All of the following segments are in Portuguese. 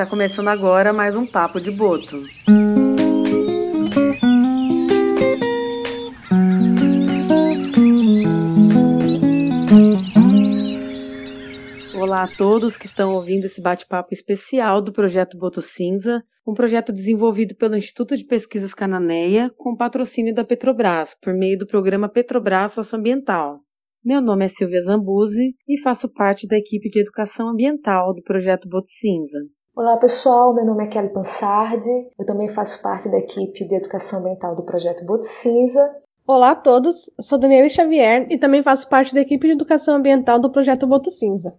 Está começando agora mais um Papo de Boto. Olá a todos que estão ouvindo esse bate-papo especial do projeto Boto Cinza, um projeto desenvolvido pelo Instituto de Pesquisas Cananeia com patrocínio da Petrobras, por meio do programa Petrobras Socioambiental. Meu nome é Silvia Zambuzi e faço parte da equipe de educação ambiental do projeto Boto Cinza. Olá pessoal, meu nome é Kelly Pansardi, eu também faço parte da equipe de educação ambiental do projeto Boto Cinza. Olá a todos, eu sou Daniela Xavier e também faço parte da equipe de educação ambiental do projeto Boto Cinza.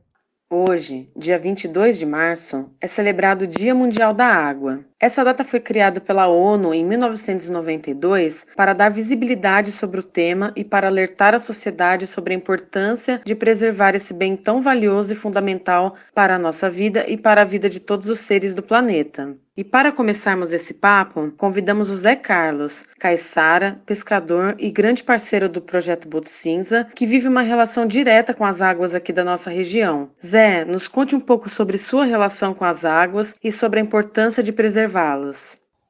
Hoje, dia 22 de março, é celebrado o Dia Mundial da Água. Essa data foi criada pela ONU em 1992 para dar visibilidade sobre o tema e para alertar a sociedade sobre a importância de preservar esse bem tão valioso e fundamental para a nossa vida e para a vida de todos os seres do planeta. E para começarmos esse papo, convidamos o Zé Carlos, caiçara, pescador e grande parceiro do projeto Boto Cinza, que vive uma relação direta com as águas aqui da nossa região. Zé, nos conte um pouco sobre sua relação com as águas e sobre a importância de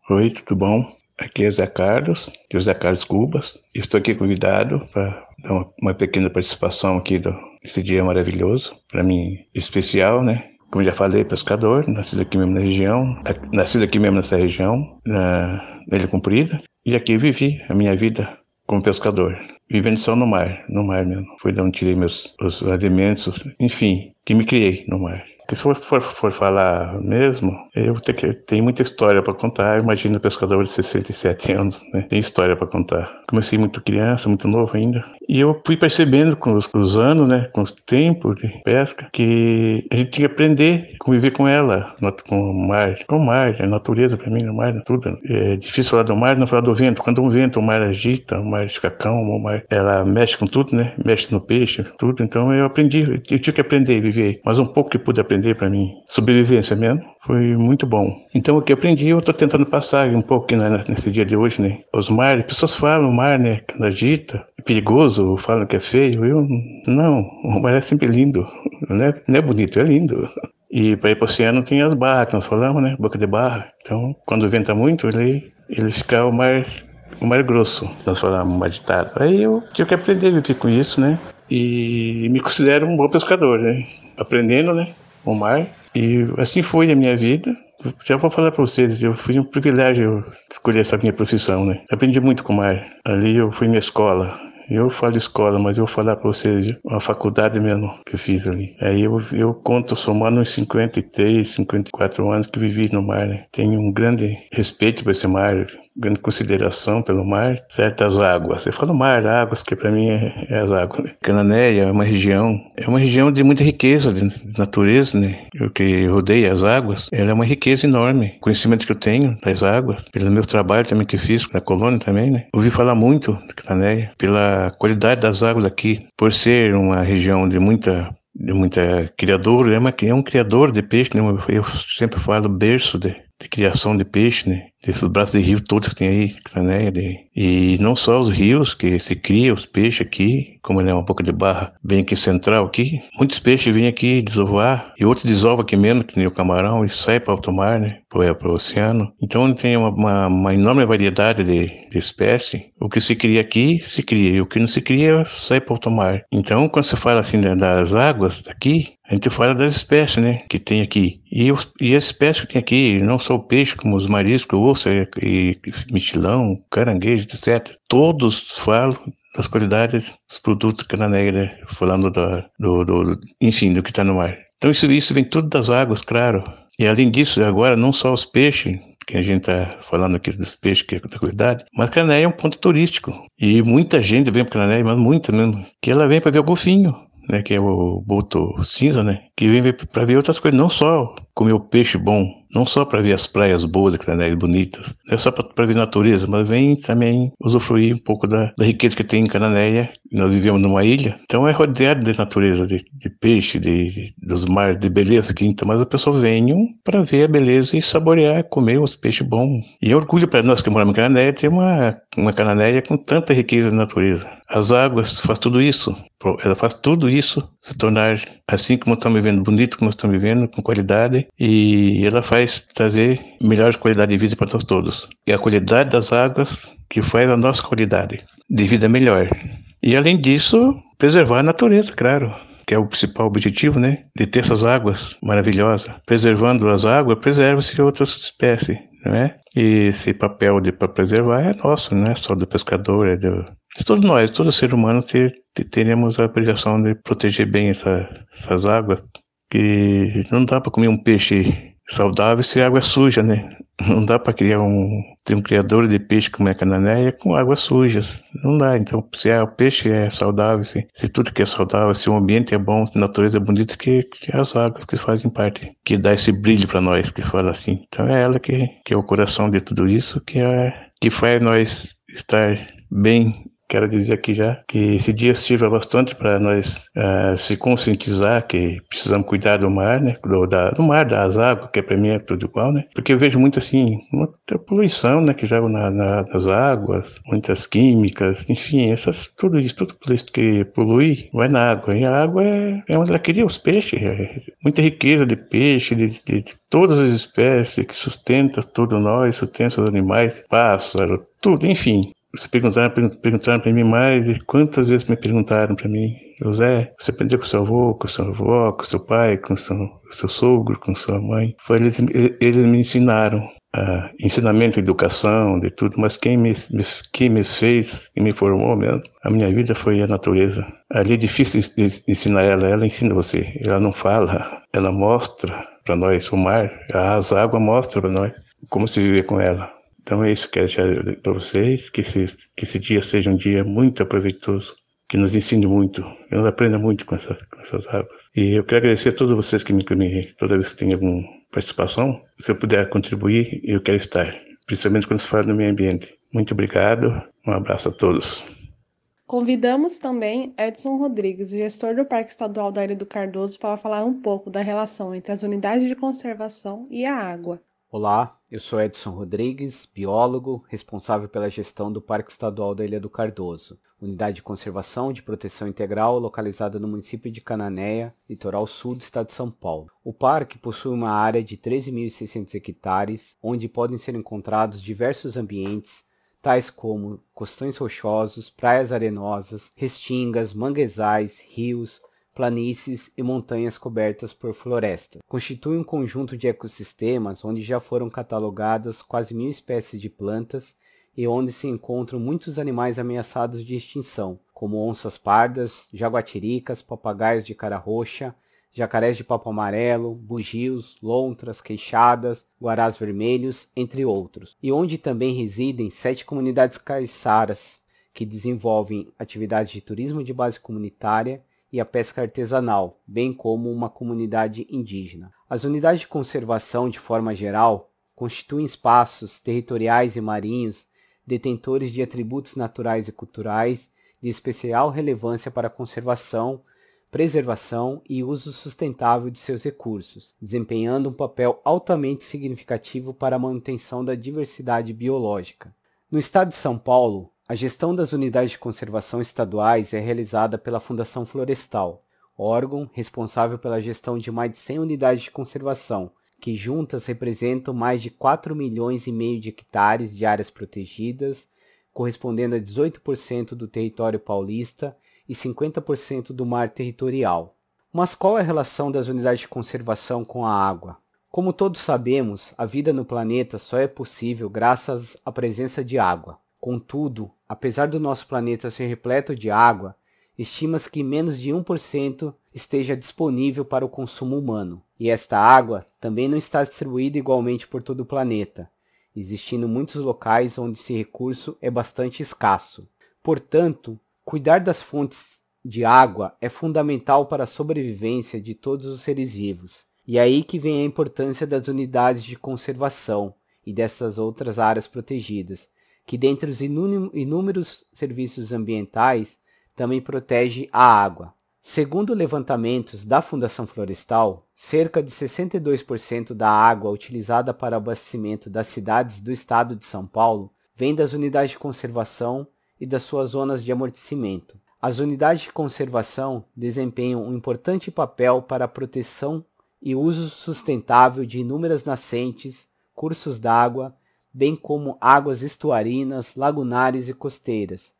Oi, tudo bom? Aqui é Zé Carlos, de Zé Carlos Cubas. Estou aqui convidado para dar uma, uma pequena participação aqui do, desse dia maravilhoso, para mim especial, né? como já falei, pescador, nascido aqui mesmo na região, nascido aqui mesmo nessa região, na Ilha Comprida, e aqui vivi a minha vida como pescador, vivendo só no mar, no mar mesmo. Foi de onde tirei meus os alimentos, enfim, que me criei no mar. Se for, for, for falar mesmo, eu tenho, tenho muita história para contar. Imagina pescador de 67 anos, né? Tem história para contar. Comecei muito criança, muito novo ainda. E eu fui percebendo com os, os anos, né, com os tempos de pesca, que a gente tinha que aprender a conviver com ela, com o mar. Com o mar, a natureza para mim, o mar, tudo. É difícil falar do mar, não falar do vento. Quando um vento, o mar agita, o mar fica calmo, o mar, ela mexe com tudo, né? Mexe no peixe, tudo. Então eu aprendi, eu tinha que aprender a viver. Mas um pouco que pude aprender para mim, sobrevivência mesmo, foi muito bom. Então o que aprendi, eu estou tentando passar um pouco né, nesse dia de hoje, né? Os mares, pessoas falam o mar, né? Quando agita, é perigoso, falam que é feio. Eu, não, o mar é sempre lindo. Não é, não é bonito, é lindo. E para ir para o oceano tem as barras que nós falamos, né? Boca de barra. Então, quando venta muito, ele, ele fica o mar, o mar grosso. Nós falamos mar ditado. Aí eu tive que aprender a viver com isso, né? E me considero um bom pescador, né? Aprendendo, né? O mar e assim foi a minha vida. Já vou falar para vocês, eu fui um privilégio escolher essa minha profissão, né? Aprendi muito com o mar. Ali eu fui minha escola. Eu falo escola, mas eu vou falar para vocês uma faculdade mesmo que eu fiz ali. Aí eu, eu conto somando uns 53, 54 anos que vivi no mar, né? Tenho um grande respeito por esse mar, grande consideração pelo mar, certas águas. Eu falo mar, águas, que para mim é, é, as águas. Né? Cananéia é uma região, é uma região de muita riqueza de natureza, né? O que rodeia as águas, ela é uma riqueza enorme. O conhecimento que eu tenho das águas, pelos meus trabalhos também que fiz na colônia também, né? Ouvi falar muito de Cananéia, pela qualidade das águas aqui, por ser uma região de muita de muita criador, é, uma, é um criador de peixe, né? eu sempre falo berço de, de criação de peixe, né? Desses braços de rio todos que tem aí, né? E não só os rios que se cria os peixes aqui, como ele é uma boca de barra bem aqui central aqui, muitos peixes vêm aqui desovar e outros desovam aqui mesmo, que nem o camarão, e sai para o mar, né? Para o oceano. Então tem uma, uma, uma enorme variedade de, de espécies. O que se cria aqui, se cria, e o que não se cria, sai para o mar. Então, quando você fala assim das águas daqui, a gente fala das espécies, né, que tem aqui. E, e as espécies que tem aqui, não só o peixe, como os mariscos, osso e, mexilhão, caranguejo, etc. Todos falam das qualidades dos produtos cananeia, né, falando do, do, do, enfim, do que está no mar. Então isso, isso vem tudo das águas, claro. E além disso, agora não só os peixes, que a gente está falando aqui dos peixes, que é da qualidade, mas Cananéia é um ponto turístico. E muita gente vem para Cananéia, mas muita mesmo, que ela vem para ver o golfinho né, que é o boto cinza, né, que vem para ver outras coisas, não só comer o peixe bom, não só para ver as praias boas, né, bonitas, não é só para ver a natureza, mas vem também usufruir um pouco da, da riqueza que tem em Cananéia. Nós vivemos numa ilha, então é rodeado de natureza, de, de peixe, de, de, dos mares, de beleza aqui. Então, mas as pessoas vêm para ver a beleza e saborear, comer os peixes bons. E é orgulho para nós que moramos em Cananéia ter uma, uma Cananéia com tanta riqueza de natureza. As águas faz tudo isso. Ela faz tudo isso se tornar assim como estamos vivendo, bonito como estamos vivendo, com qualidade, e ela faz trazer melhor qualidade de vida para nós todos. E a qualidade das águas que faz a nossa qualidade de vida melhor. E além disso, preservar a natureza, claro que é o principal objetivo, né, de ter essas águas maravilhosas. Preservando as águas, preserva-se outras espécies, não é? E esse papel de para preservar é nosso, não é só do pescador, é do, de todos nós, todo ser humano ter, teremos a obrigação de proteger bem essa, essas águas, que não dá para comer um peixe saudável se a água é suja, né? Não dá para criar um ter um criador de peixe como é a cananéia com águas sujas. Não dá. Então, se é, o peixe é saudável, se, se, tudo que é saudável, se o ambiente é bom, se a natureza é bonita, que, que as águas que fazem parte, que dá esse brilho para nós, que fala assim. Então é ela que, que é o coração de tudo isso, que é que faz nós estar bem Quero dizer aqui já que esse dia sirva bastante para nós uh, se conscientizar que precisamos cuidar do mar, né? Do, da, do mar, das águas, que para mim é tudo igual, né? Porque eu vejo muito assim, muita poluição, né? Que joga na, na, nas águas, muitas químicas, enfim, essas, tudo isso, tudo isso que polui vai na água. E a água é, é onde ela cria os peixes, é muita riqueza de peixe, de, de, de todas as espécies que sustenta tudo nós, sustenta os animais, pássaro, tudo, enfim. Se perguntaram, perguntaram para mim mais, e quantas vezes me perguntaram para mim, José, você aprendeu com seu avô, com sua avó, com seu pai, com seu, seu sogro, com sua mãe? Foi, eles, eles me ensinaram uh, ensinamento, educação, de tudo, mas quem me, me, quem me fez e me formou mesmo, a minha vida foi a natureza. Ali é difícil ensinar ela, ela ensina você. Ela não fala, ela mostra para nós o mar, as águas mostram para nós como se viver com ela. Então é isso que eu quero deixar para vocês, que esse, que esse dia seja um dia muito aproveitoso, que nos ensine muito, que nos aprenda muito com, essa, com essas águas. E eu quero agradecer a todos vocês que me, que me toda vez que tem alguma participação, se eu puder contribuir, eu quero estar, principalmente quando se fala do meio ambiente. Muito obrigado, um abraço a todos. Convidamos também Edson Rodrigues, gestor do Parque Estadual da Ilha do Cardoso, para falar um pouco da relação entre as unidades de conservação e a água. Olá, eu sou Edson Rodrigues, biólogo, responsável pela gestão do Parque Estadual da Ilha do Cardoso, unidade de conservação de proteção integral localizada no município de Cananéia, litoral sul do estado de São Paulo. O parque possui uma área de 13.600 hectares, onde podem ser encontrados diversos ambientes, tais como costões rochosos, praias arenosas, restingas, manguezais, rios, planícies e montanhas cobertas por floresta. Constitui um conjunto de ecossistemas onde já foram catalogadas quase mil espécies de plantas e onde se encontram muitos animais ameaçados de extinção, como onças pardas, jaguatiricas, papagaios de cara roxa, jacarés de papo amarelo, bugios, lontras, queixadas, guarás vermelhos, entre outros, e onde também residem sete comunidades caiçaras que desenvolvem atividades de turismo de base comunitária e a pesca artesanal, bem como uma comunidade indígena. As unidades de conservação, de forma geral, constituem espaços territoriais e marinhos detentores de atributos naturais e culturais de especial relevância para a conservação, preservação e uso sustentável de seus recursos, desempenhando um papel altamente significativo para a manutenção da diversidade biológica. No estado de São Paulo, a gestão das unidades de conservação estaduais é realizada pela Fundação Florestal, órgão responsável pela gestão de mais de 100 unidades de conservação, que juntas representam mais de 4 milhões e meio de hectares de áreas protegidas, correspondendo a 18% do território paulista e 50% do mar territorial. Mas qual é a relação das unidades de conservação com a água? Como todos sabemos, a vida no planeta só é possível graças à presença de água. Contudo, apesar do nosso planeta ser repleto de água, estima-se que menos de 1% esteja disponível para o consumo humano. E esta água também não está distribuída igualmente por todo o planeta, existindo muitos locais onde esse recurso é bastante escasso. Portanto, cuidar das fontes de água é fundamental para a sobrevivência de todos os seres vivos. E aí que vem a importância das unidades de conservação e dessas outras áreas protegidas, que dentre os inúmeros serviços ambientais também protege a água. Segundo levantamentos da Fundação Florestal, cerca de 62% da água utilizada para abastecimento das cidades do estado de São Paulo vem das unidades de conservação e das suas zonas de amortecimento. As unidades de conservação desempenham um importante papel para a proteção e uso sustentável de inúmeras nascentes, cursos d'água, bem como águas estuarinas, lagunares e costeiras.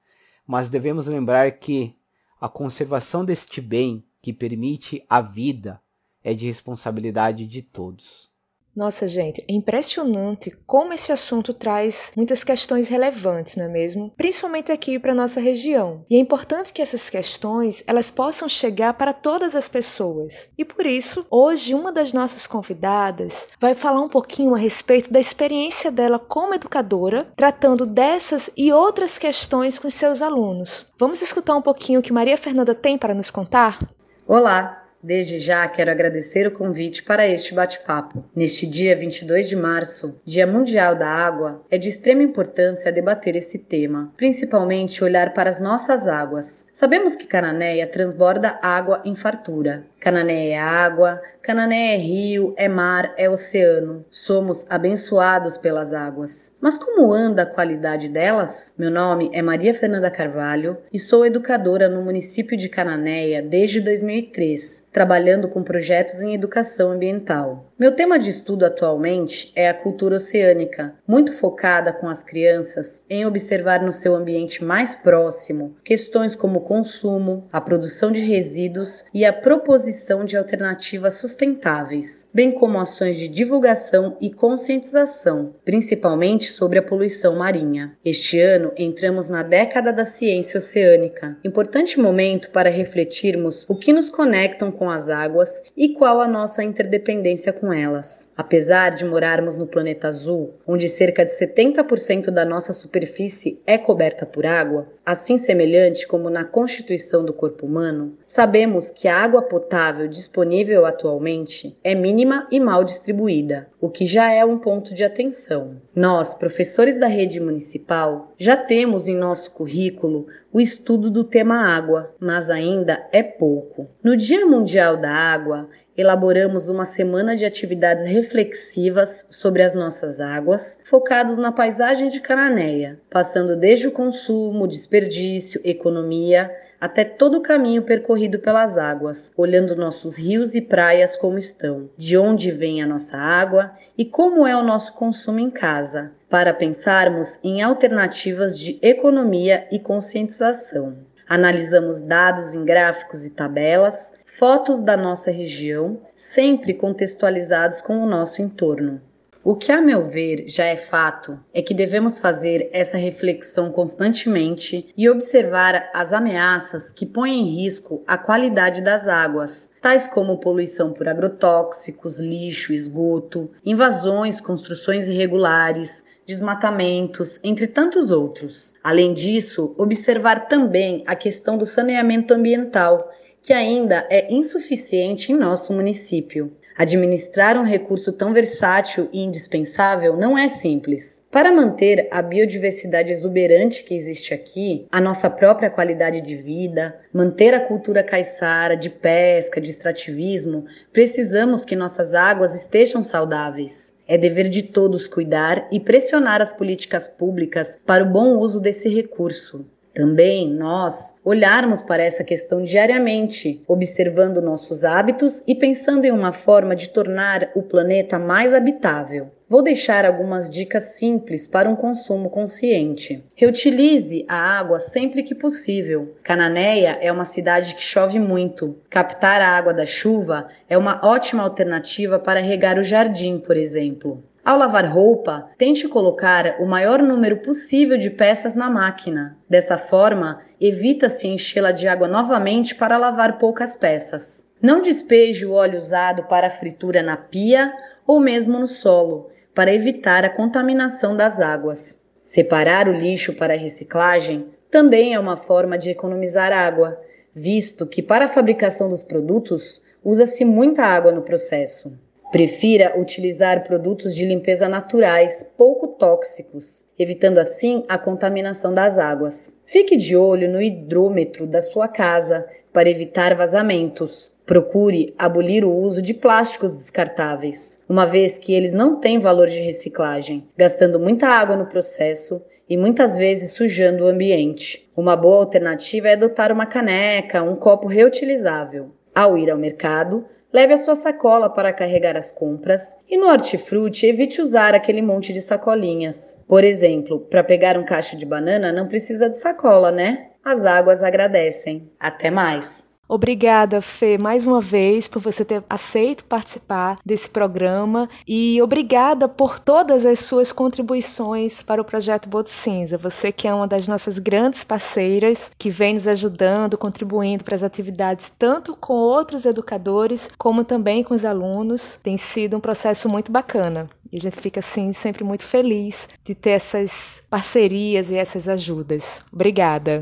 Mas devemos lembrar que a conservação deste bem, que permite a vida, é de responsabilidade de todos. Nossa, gente, é impressionante como esse assunto traz muitas questões relevantes, não é mesmo? Principalmente aqui para nossa região. E é importante que essas questões elas possam chegar para todas as pessoas. E por isso, hoje uma das nossas convidadas vai falar um pouquinho a respeito da experiência dela como educadora, tratando dessas e outras questões com seus alunos. Vamos escutar um pouquinho o que Maria Fernanda tem para nos contar? Olá, Desde já quero agradecer o convite para este bate-papo. Neste dia 22 de março, Dia Mundial da Água, é de extrema importância debater esse tema, principalmente olhar para as nossas águas. Sabemos que Cananéia transborda água em fartura. Canané é água, Canané é rio, é mar, é oceano. Somos abençoados pelas águas. Mas como anda a qualidade delas? Meu nome é Maria Fernanda Carvalho e sou educadora no município de Cananéia desde 2003, trabalhando com projetos em educação ambiental. Meu tema de estudo atualmente é a cultura oceânica, muito focada com as crianças em observar no seu ambiente mais próximo questões como o consumo, a produção de resíduos e a proposição de alternativas sustentáveis, bem como ações de divulgação e conscientização, principalmente sobre a poluição marinha. Este ano entramos na década da ciência oceânica, importante momento para refletirmos o que nos conectam com as águas e qual a nossa interdependência com elas. Apesar de morarmos no planeta azul, onde cerca de 70% da nossa superfície é coberta por água, assim semelhante como na constituição do corpo humano, sabemos que a água potável disponível atualmente é mínima e mal distribuída, o que já é um ponto de atenção. Nós, professores da rede municipal, já temos em nosso currículo o estudo do tema água, mas ainda é pouco. No Dia Mundial da Água, elaboramos uma semana de atividades reflexivas sobre as nossas águas, focados na paisagem de Cananéia, passando desde o consumo, desperdício, economia, até todo o caminho percorrido pelas águas, olhando nossos rios e praias como estão, de onde vem a nossa água e como é o nosso consumo em casa, para pensarmos em alternativas de economia e conscientização. Analisamos dados em gráficos e tabelas, fotos da nossa região, sempre contextualizados com o nosso entorno. O que, a meu ver, já é fato é que devemos fazer essa reflexão constantemente e observar as ameaças que põem em risco a qualidade das águas, tais como poluição por agrotóxicos, lixo, esgoto, invasões, construções irregulares, desmatamentos, entre tantos outros. Além disso, observar também a questão do saneamento ambiental que ainda é insuficiente em nosso município. Administrar um recurso tão versátil e indispensável não é simples. Para manter a biodiversidade exuberante que existe aqui, a nossa própria qualidade de vida, manter a cultura caiçara de pesca, de extrativismo, precisamos que nossas águas estejam saudáveis. É dever de todos cuidar e pressionar as políticas públicas para o bom uso desse recurso. Também nós olharmos para essa questão diariamente, observando nossos hábitos e pensando em uma forma de tornar o planeta mais habitável. Vou deixar algumas dicas simples para um consumo consciente. Reutilize a água sempre que possível. Cananéia é uma cidade que chove muito. Captar a água da chuva é uma ótima alternativa para regar o jardim, por exemplo. Ao lavar roupa, tente colocar o maior número possível de peças na máquina. Dessa forma, evita-se enchê-la de água novamente para lavar poucas peças. Não despeje o óleo usado para a fritura na pia ou mesmo no solo, para evitar a contaminação das águas. Separar o lixo para reciclagem também é uma forma de economizar água, visto que para a fabricação dos produtos usa-se muita água no processo. Prefira utilizar produtos de limpeza naturais, pouco tóxicos, evitando assim a contaminação das águas. Fique de olho no hidrômetro da sua casa para evitar vazamentos. Procure abolir o uso de plásticos descartáveis, uma vez que eles não têm valor de reciclagem, gastando muita água no processo e muitas vezes sujando o ambiente. Uma boa alternativa é adotar uma caneca, um copo reutilizável. Ao ir ao mercado, leve a sua sacola para carregar as compras e no hortifruti evite usar aquele monte de sacolinhas. Por exemplo, para pegar um cacho de banana não precisa de sacola, né? As águas agradecem. Até mais! Obrigada, Fê, mais uma vez por você ter aceito participar desse programa e obrigada por todas as suas contribuições para o projeto Boto Cinza. Você que é uma das nossas grandes parceiras, que vem nos ajudando, contribuindo para as atividades tanto com outros educadores como também com os alunos. Tem sido um processo muito bacana. E a gente fica assim sempre muito feliz de ter essas parcerias e essas ajudas. Obrigada.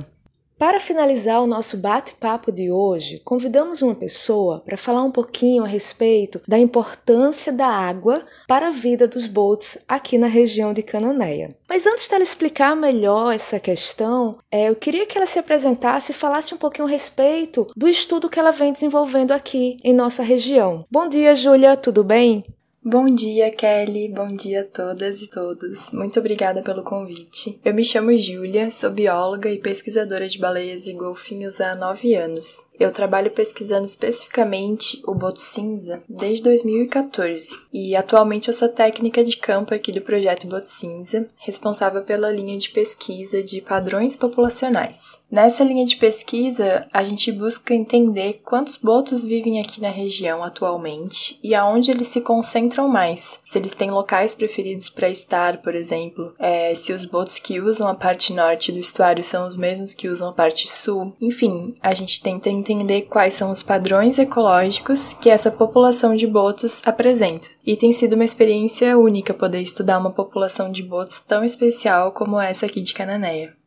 Para finalizar o nosso bate-papo de hoje, convidamos uma pessoa para falar um pouquinho a respeito da importância da água para a vida dos boats aqui na região de Cananéia. Mas antes dela explicar melhor essa questão, é, eu queria que ela se apresentasse e falasse um pouquinho a respeito do estudo que ela vem desenvolvendo aqui em nossa região. Bom dia, Júlia, tudo bem? Bom dia, Kelly. Bom dia a todas e todos. Muito obrigada pelo convite. Eu me chamo Júlia, sou bióloga e pesquisadora de baleias e golfinhos há nove anos. Eu trabalho pesquisando especificamente o boto cinza desde 2014 e atualmente eu sou técnica de campo aqui do projeto Boto Cinza, responsável pela linha de pesquisa de padrões populacionais. Nessa linha de pesquisa, a gente busca entender quantos botos vivem aqui na região atualmente e aonde eles se concentram mais. Se eles têm locais preferidos para estar, por exemplo, é, se os botos que usam a parte norte do estuário são os mesmos que usam a parte sul. Enfim, a gente tenta entender entender quais são os padrões ecológicos que essa população de botos apresenta. E tem sido uma experiência única poder estudar uma população de botos tão especial como essa aqui de Cananéia.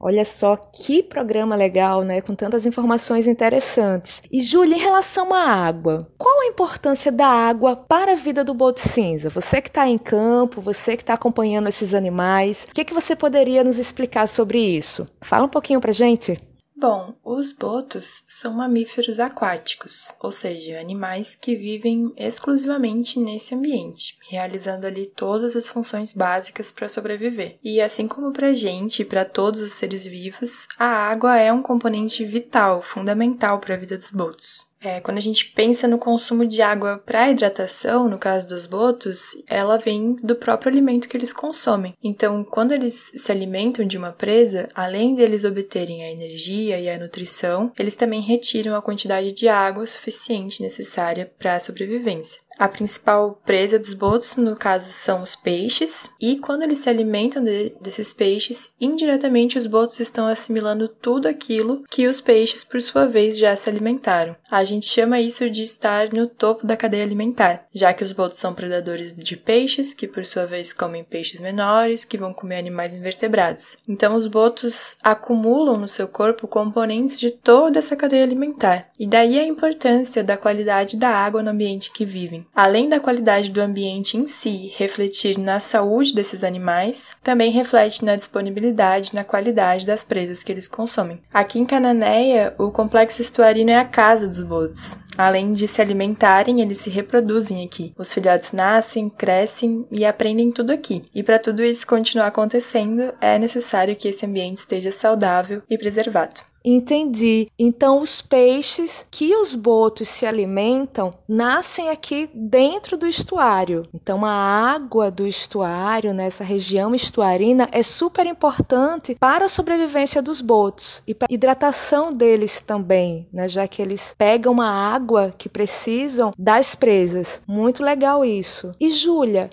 Olha só que programa legal, né? Com tantas informações interessantes. E Júlia, em relação à água, qual a importância da água para a vida do boto cinza? Você que está em campo, você que está acompanhando esses animais, o que, que você poderia nos explicar sobre isso? Fala um pouquinho para gente. Bom, os botos são mamíferos aquáticos, ou seja, animais que vivem exclusivamente nesse ambiente, realizando ali todas as funções básicas para sobreviver. E assim como para a gente e para todos os seres vivos, a água é um componente vital, fundamental para a vida dos botos. É, quando a gente pensa no consumo de água para hidratação, no caso dos botos, ela vem do próprio alimento que eles consomem. Então, quando eles se alimentam de uma presa, além de eles obterem a energia e a nutrição, eles também retiram a quantidade de água suficiente necessária para a sobrevivência. A principal presa dos botos, no caso, são os peixes, e quando eles se alimentam de, desses peixes, indiretamente os botos estão assimilando tudo aquilo que os peixes, por sua vez, já se alimentaram. A gente chama isso de estar no topo da cadeia alimentar, já que os botos são predadores de peixes, que por sua vez comem peixes menores, que vão comer animais invertebrados. Então, os botos acumulam no seu corpo componentes de toda essa cadeia alimentar, e daí a importância da qualidade da água no ambiente que vivem. Além da qualidade do ambiente em si refletir na saúde desses animais, também reflete na disponibilidade e na qualidade das presas que eles consomem. Aqui em Cananéia, o complexo estuarino é a casa dos botos. Além de se alimentarem, eles se reproduzem aqui. Os filhotes nascem, crescem e aprendem tudo aqui. E para tudo isso continuar acontecendo, é necessário que esse ambiente esteja saudável e preservado. Entendi. Então, os peixes que os botos se alimentam nascem aqui dentro do estuário. Então, a água do estuário, nessa região estuarina, é super importante para a sobrevivência dos botos e para a hidratação deles também, né? já que eles pegam a água que precisam das presas. Muito legal isso. E, Júlia,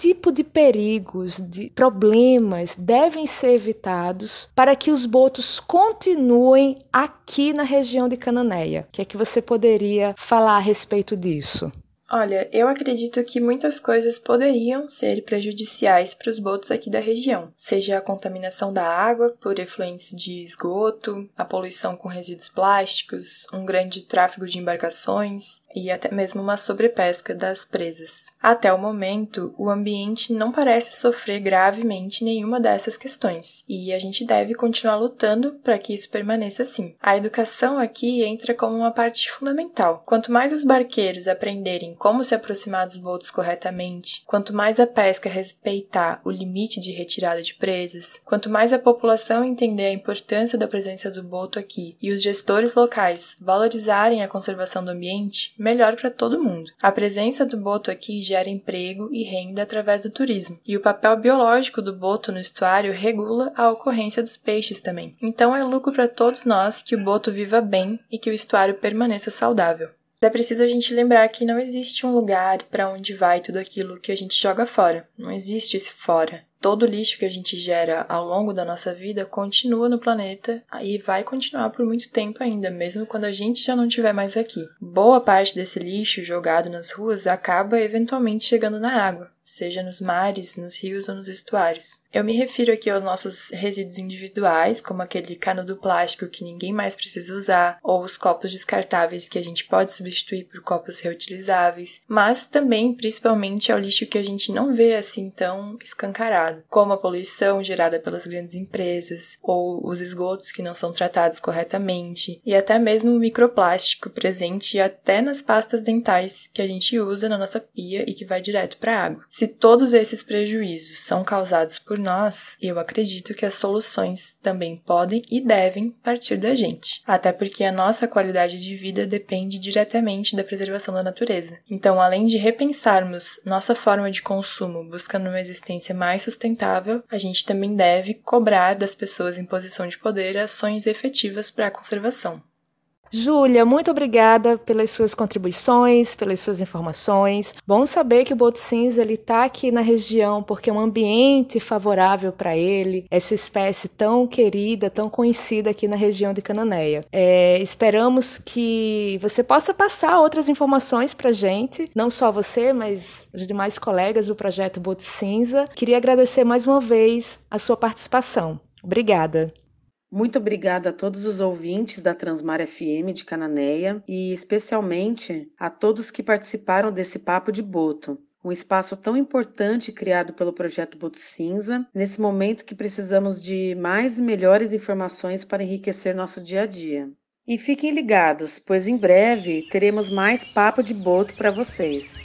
tipo de perigos, de problemas devem ser evitados para que os botos continuem aqui na região de Cananéia? O que é que você poderia falar a respeito disso? Olha, eu acredito que muitas coisas poderiam ser prejudiciais para os botos aqui da região, seja a contaminação da água por efluentes de esgoto, a poluição com resíduos plásticos, um grande tráfego de embarcações e até mesmo uma sobrepesca das presas. Até o momento, o ambiente não parece sofrer gravemente nenhuma dessas questões, e a gente deve continuar lutando para que isso permaneça assim. A educação aqui entra como uma parte fundamental. Quanto mais os barqueiros aprenderem como se aproximar dos botos corretamente, quanto mais a pesca respeitar o limite de retirada de presas, quanto mais a população entender a importância da presença do boto aqui e os gestores locais valorizarem a conservação do ambiente, melhor para todo mundo. A presença do boto aqui gera emprego e renda através do turismo, e o papel biológico do boto no estuário regula a ocorrência dos peixes também. Então é lucro para todos nós que o boto viva bem e que o estuário permaneça saudável. É preciso a gente lembrar que não existe um lugar para onde vai tudo aquilo que a gente joga fora. Não existe esse fora. Todo lixo que a gente gera ao longo da nossa vida continua no planeta e vai continuar por muito tempo ainda, mesmo quando a gente já não estiver mais aqui. Boa parte desse lixo jogado nas ruas acaba eventualmente chegando na água seja nos mares, nos rios ou nos estuários. Eu me refiro aqui aos nossos resíduos individuais, como aquele canudo plástico que ninguém mais precisa usar, ou os copos descartáveis que a gente pode substituir por copos reutilizáveis, mas também, principalmente, ao lixo que a gente não vê assim tão escancarado, como a poluição gerada pelas grandes empresas, ou os esgotos que não são tratados corretamente, e até mesmo o microplástico presente até nas pastas dentais que a gente usa na nossa pia e que vai direto para a água. Se todos esses prejuízos são causados por nós, eu acredito que as soluções também podem e devem partir da gente, até porque a nossa qualidade de vida depende diretamente da preservação da natureza. Então, além de repensarmos nossa forma de consumo buscando uma existência mais sustentável, a gente também deve cobrar das pessoas em posição de poder ações efetivas para a conservação. Júlia, muito obrigada pelas suas contribuições, pelas suas informações. Bom saber que o Boto Cinza está aqui na região porque é um ambiente favorável para ele, essa espécie tão querida, tão conhecida aqui na região de Cananéia. É, esperamos que você possa passar outras informações para gente, não só você, mas os demais colegas do projeto Boto Cinza. Queria agradecer mais uma vez a sua participação. Obrigada. Muito obrigada a todos os ouvintes da Transmar FM de Cananéia e especialmente a todos que participaram desse Papo de Boto, um espaço tão importante criado pelo projeto Boto Cinza, nesse momento que precisamos de mais e melhores informações para enriquecer nosso dia a dia. E fiquem ligados, pois em breve teremos mais Papo de Boto para vocês.